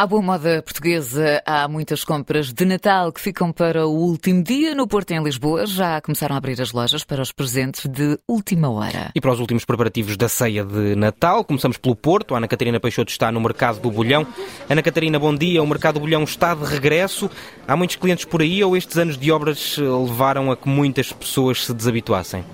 À boa moda portuguesa, há muitas compras de Natal que ficam para o último dia. No Porto, em Lisboa, já começaram a abrir as lojas para os presentes de última hora. E para os últimos preparativos da ceia de Natal, começamos pelo Porto. A Ana Catarina Peixoto está no Mercado do Bolhão. Ana Catarina, bom dia. O Mercado do Bolhão está de regresso. Há muitos clientes por aí ou estes anos de obras levaram a que muitas pessoas se desabituassem?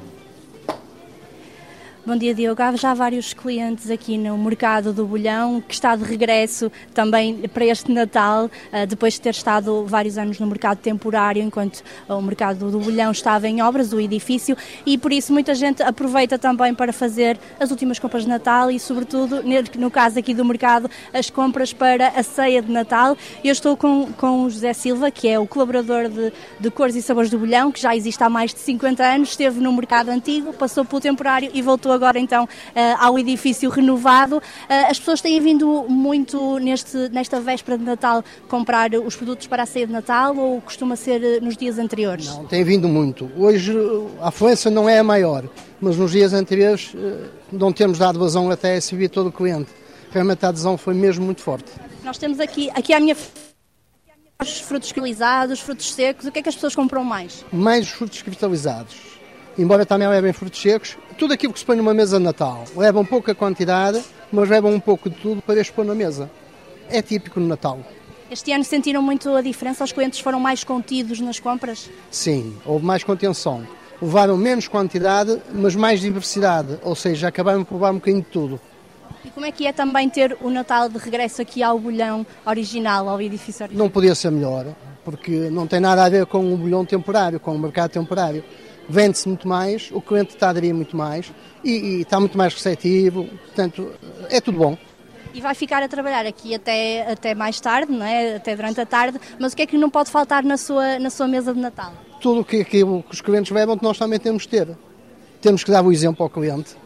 Bom dia, Diogo. Há já vários clientes aqui no Mercado do Bolhão que está de regresso também para este Natal, eh, depois de ter estado vários anos no mercado temporário, enquanto o Mercado do Bolhão estava em obras, o edifício, e por isso muita gente aproveita também para fazer as últimas compras de Natal e, sobretudo, no caso aqui do mercado, as compras para a ceia de Natal. Eu estou com, com o José Silva, que é o colaborador de, de Cores e Sabores do Bolhão, que já existe há mais de 50 anos, esteve no mercado antigo, passou pelo temporário e voltou agora então eh, ao edifício renovado. Eh, as pessoas têm vindo muito neste, nesta véspera de Natal comprar os produtos para a ceia de Natal ou costuma ser eh, nos dias anteriores? Não, tem vindo muito. Hoje a afluência não é a maior, mas nos dias anteriores não temos dado vazão até a todo o cliente. Realmente a adesão foi mesmo muito forte. Nós temos aqui, aqui à minha os frutos cristalizados, frutos secos, o que é que as pessoas compram mais? Mais os frutos cristalizados. Embora também levem frutos secos, tudo aquilo que se põe numa mesa de Natal. Levam pouca quantidade, mas levam um pouco de tudo para expor na mesa. É típico no Natal. Este ano sentiram muito a diferença? Os clientes foram mais contidos nas compras? Sim, houve mais contenção. Levaram menos quantidade, mas mais diversidade, ou seja, acabaram por levar um bocadinho de tudo. E como é que é também ter o Natal de regresso aqui ao bolhão original, ao edifício original? Não podia ser melhor, porque não tem nada a ver com o bolhão temporário, com o mercado temporário vende-se muito mais, o cliente está a aderir muito mais e, e, está muito mais receptivo, portanto, é tudo bom. E vai ficar a trabalhar aqui até, até mais tarde, não é? até durante a tarde, mas o que é que não pode faltar na sua, na sua mesa de Natal? Tudo o que, que, os clientes levam, que nós também temos que ter. Temos que dar o exemplo ao cliente